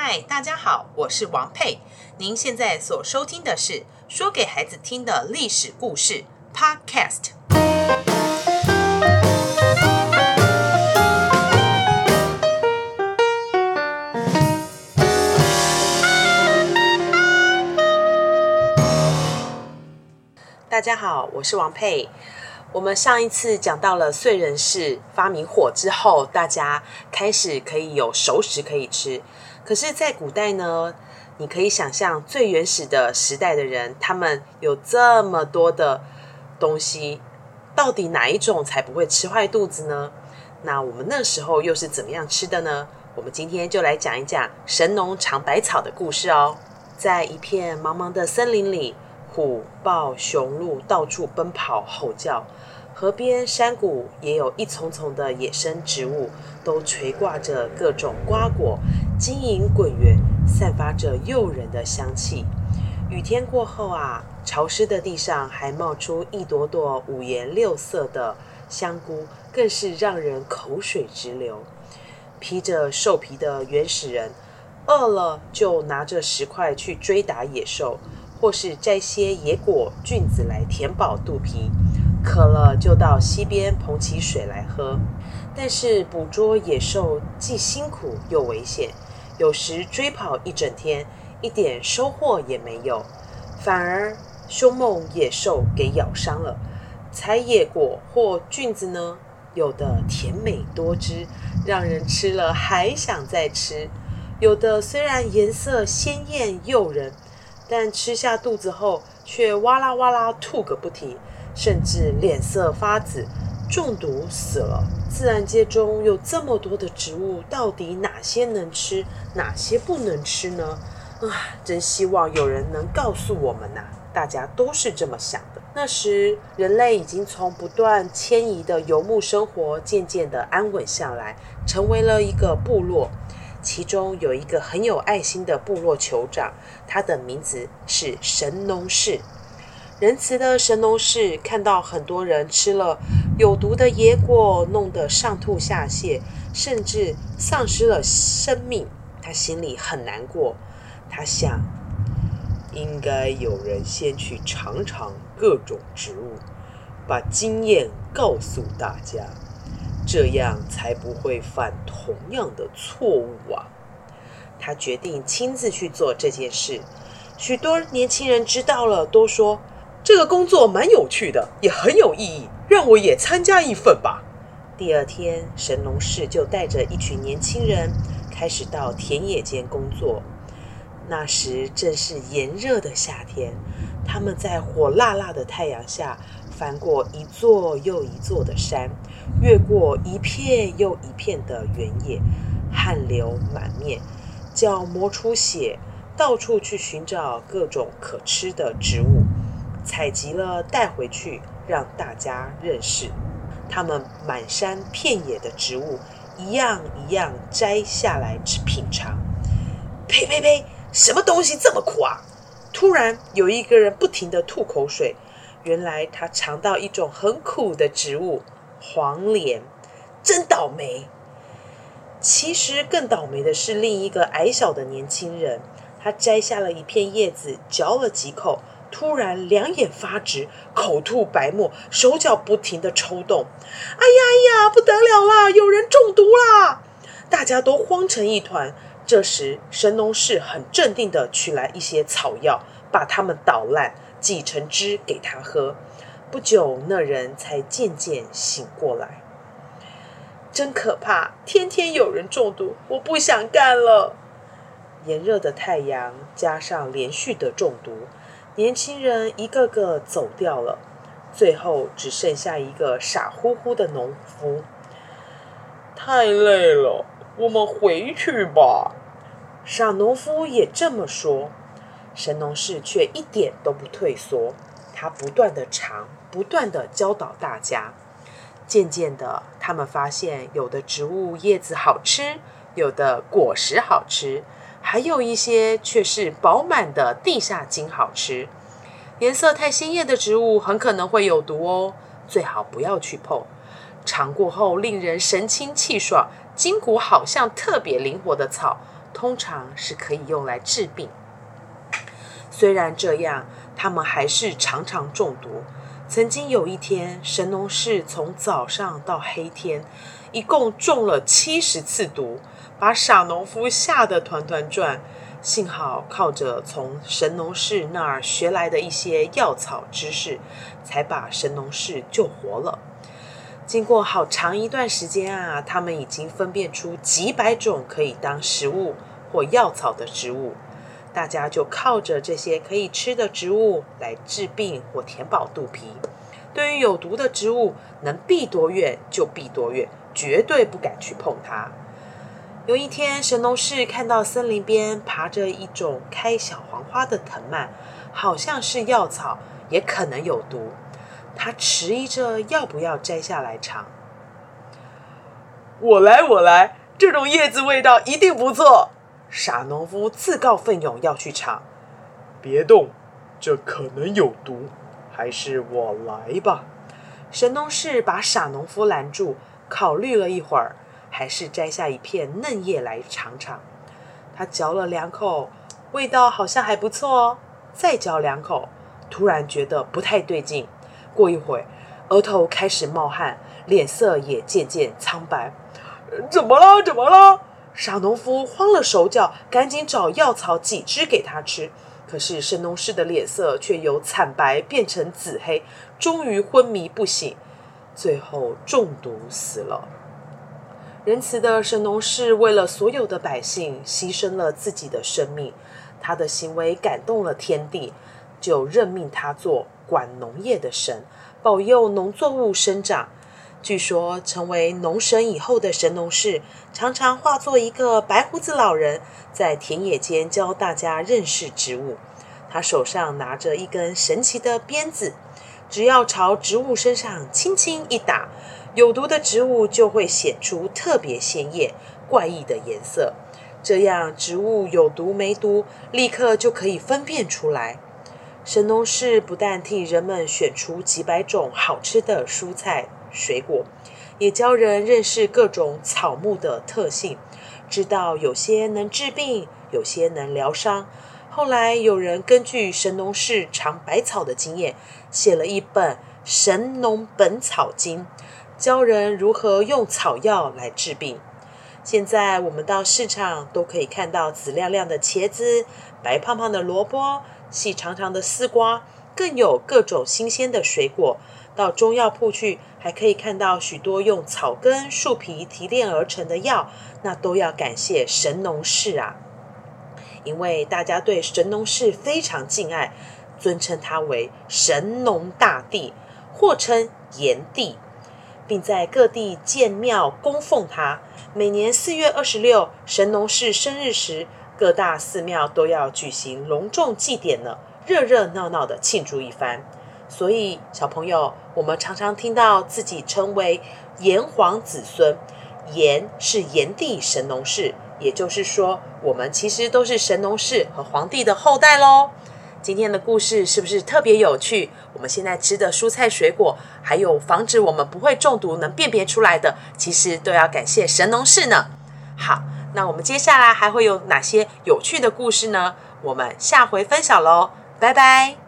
嗨，大家好，我是王佩。您现在所收听的是说给孩子听的历史故事 Podcast。大家好，我是王佩。我们上一次讲到了燧人氏发明火之后，大家开始可以有熟食可以吃。可是，在古代呢，你可以想象最原始的时代的人，他们有这么多的东西，到底哪一种才不会吃坏肚子呢？那我们那时候又是怎么样吃的呢？我们今天就来讲一讲神农尝百草的故事哦。在一片茫茫的森林里，虎豹雄鹿到处奔跑吼叫。河边、山谷也有一丛丛的野生植物，都垂挂着各种瓜果，晶莹滚圆，散发着诱人的香气。雨天过后啊，潮湿的地上还冒出一朵朵五颜六色的香菇，更是让人口水直流。披着兽皮的原始人，饿了就拿着石块去追打野兽，或是摘些野果、菌子来填饱肚皮。渴了就到溪边捧起水来喝，但是捕捉野兽既辛苦又危险，有时追跑一整天，一点收获也没有，反而凶猛野兽给咬伤了。采野果或菌子呢，有的甜美多汁，让人吃了还想再吃；有的虽然颜色鲜艳诱人，但吃下肚子后却哇啦哇啦吐个不停。甚至脸色发紫，中毒死了。自然界中有这么多的植物，到底哪些能吃，哪些不能吃呢？啊，真希望有人能告诉我们呐！大家都是这么想的。那时，人类已经从不断迁移的游牧生活，渐渐的安稳下来，成为了一个部落。其中有一个很有爱心的部落酋长，他的名字是神农氏。仁慈的神农氏看到很多人吃了有毒的野果，弄得上吐下泻，甚至丧失了生命，他心里很难过。他想，应该有人先去尝尝各种植物，把经验告诉大家，这样才不会犯同样的错误啊！他决定亲自去做这件事。许多年轻人知道了，都说。这个工作蛮有趣的，也很有意义，让我也参加一份吧。第二天，神农氏就带着一群年轻人开始到田野间工作。那时正是炎热的夏天，他们在火辣辣的太阳下翻过一座又一座的山，越过一片又一片的原野，汗流满面，脚磨出血，到处去寻找各种可吃的植物。采集了带回去，让大家认识。他们满山遍野的植物，一样一样摘下来吃品尝。呸呸呸！什么东西这么苦啊？突然有一个人不停的吐口水。原来他尝到一种很苦的植物——黄连，真倒霉。其实更倒霉的是另一个矮小的年轻人，他摘下了一片叶子，嚼了几口。突然两眼发直，口吐白沫，手脚不停地抽动。哎呀哎呀，不得了啦！有人中毒啦！大家都慌成一团。这时，神农氏很镇定地取来一些草药，把它们捣烂，挤成汁给他喝。不久，那人才渐渐醒过来。真可怕！天天有人中毒，我不想干了。炎热的太阳加上连续的中毒。年轻人一个个走掉了，最后只剩下一个傻乎乎的农夫。太累了，我们回去吧。傻农夫也这么说。神农氏却一点都不退缩，他不断的尝，不断的教导大家。渐渐的，他们发现有的植物叶子好吃，有的果实好吃。还有一些却是饱满的地下茎好吃，颜色太鲜艳的植物很可能会有毒哦，最好不要去碰。尝过后令人神清气爽，筋骨好像特别灵活的草，通常是可以用来治病。虽然这样，他们还是常常中毒。曾经有一天，神农氏从早上到黑天，一共中了七十次毒，把傻农夫吓得团团转。幸好靠着从神农氏那儿学来的一些药草知识，才把神农氏救活了。经过好长一段时间啊，他们已经分辨出几百种可以当食物或药草的植物。大家就靠着这些可以吃的植物来治病或填饱肚皮。对于有毒的植物，能避多远就避多远，绝对不敢去碰它。有一天，神农氏看到森林边爬着一种开小黄花的藤蔓，好像是药草，也可能有毒。他迟疑着要不要摘下来尝。我来，我来，这种叶子味道一定不错。傻农夫自告奋勇要去尝，别动，这可能有毒，还是我来吧。神农氏把傻农夫拦住，考虑了一会儿，还是摘下一片嫩叶来尝尝。他嚼了两口，味道好像还不错哦。再嚼两口，突然觉得不太对劲。过一会儿，额头开始冒汗，脸色也渐渐苍白。怎么了？怎么了？傻农夫慌了手脚，赶紧找药草挤汁给他吃。可是神农氏的脸色却由惨白变成紫黑，终于昏迷不醒，最后中毒死了。仁慈的神农氏为了所有的百姓，牺牲了自己的生命。他的行为感动了天地，就任命他做管农业的神，保佑农作物生长。据说成为农神以后的神农氏，常常化作一个白胡子老人，在田野间教大家认识植物。他手上拿着一根神奇的鞭子，只要朝植物身上轻轻一打，有毒的植物就会显出特别鲜艳、怪异的颜色。这样植物有毒没毒，立刻就可以分辨出来。神农氏不但替人们选出几百种好吃的蔬菜。水果，也教人认识各种草木的特性，知道有些能治病，有些能疗伤。后来有人根据神农氏尝百草的经验，写了一本《神农本草经》，教人如何用草药来治病。现在我们到市场都可以看到紫亮亮的茄子、白胖胖的萝卜、细长长的丝瓜，更有各种新鲜的水果。到中药铺去，还可以看到许多用草根、树皮提炼而成的药，那都要感谢神农氏啊！因为大家对神农氏非常敬爱，尊称他为神农大帝，或称炎帝，并在各地建庙供奉他。每年四月二十六，神农氏生日时，各大寺庙都要举行隆重祭典呢，热热闹闹的庆祝一番。所以，小朋友，我们常常听到自己称为炎黄子孙，炎是炎帝神农氏，也就是说，我们其实都是神农氏和黄帝的后代喽。今天的故事是不是特别有趣？我们现在吃的蔬菜水果，还有防止我们不会中毒、能辨别出来的，其实都要感谢神农氏呢。好，那我们接下来还会有哪些有趣的故事呢？我们下回分享喽，拜拜。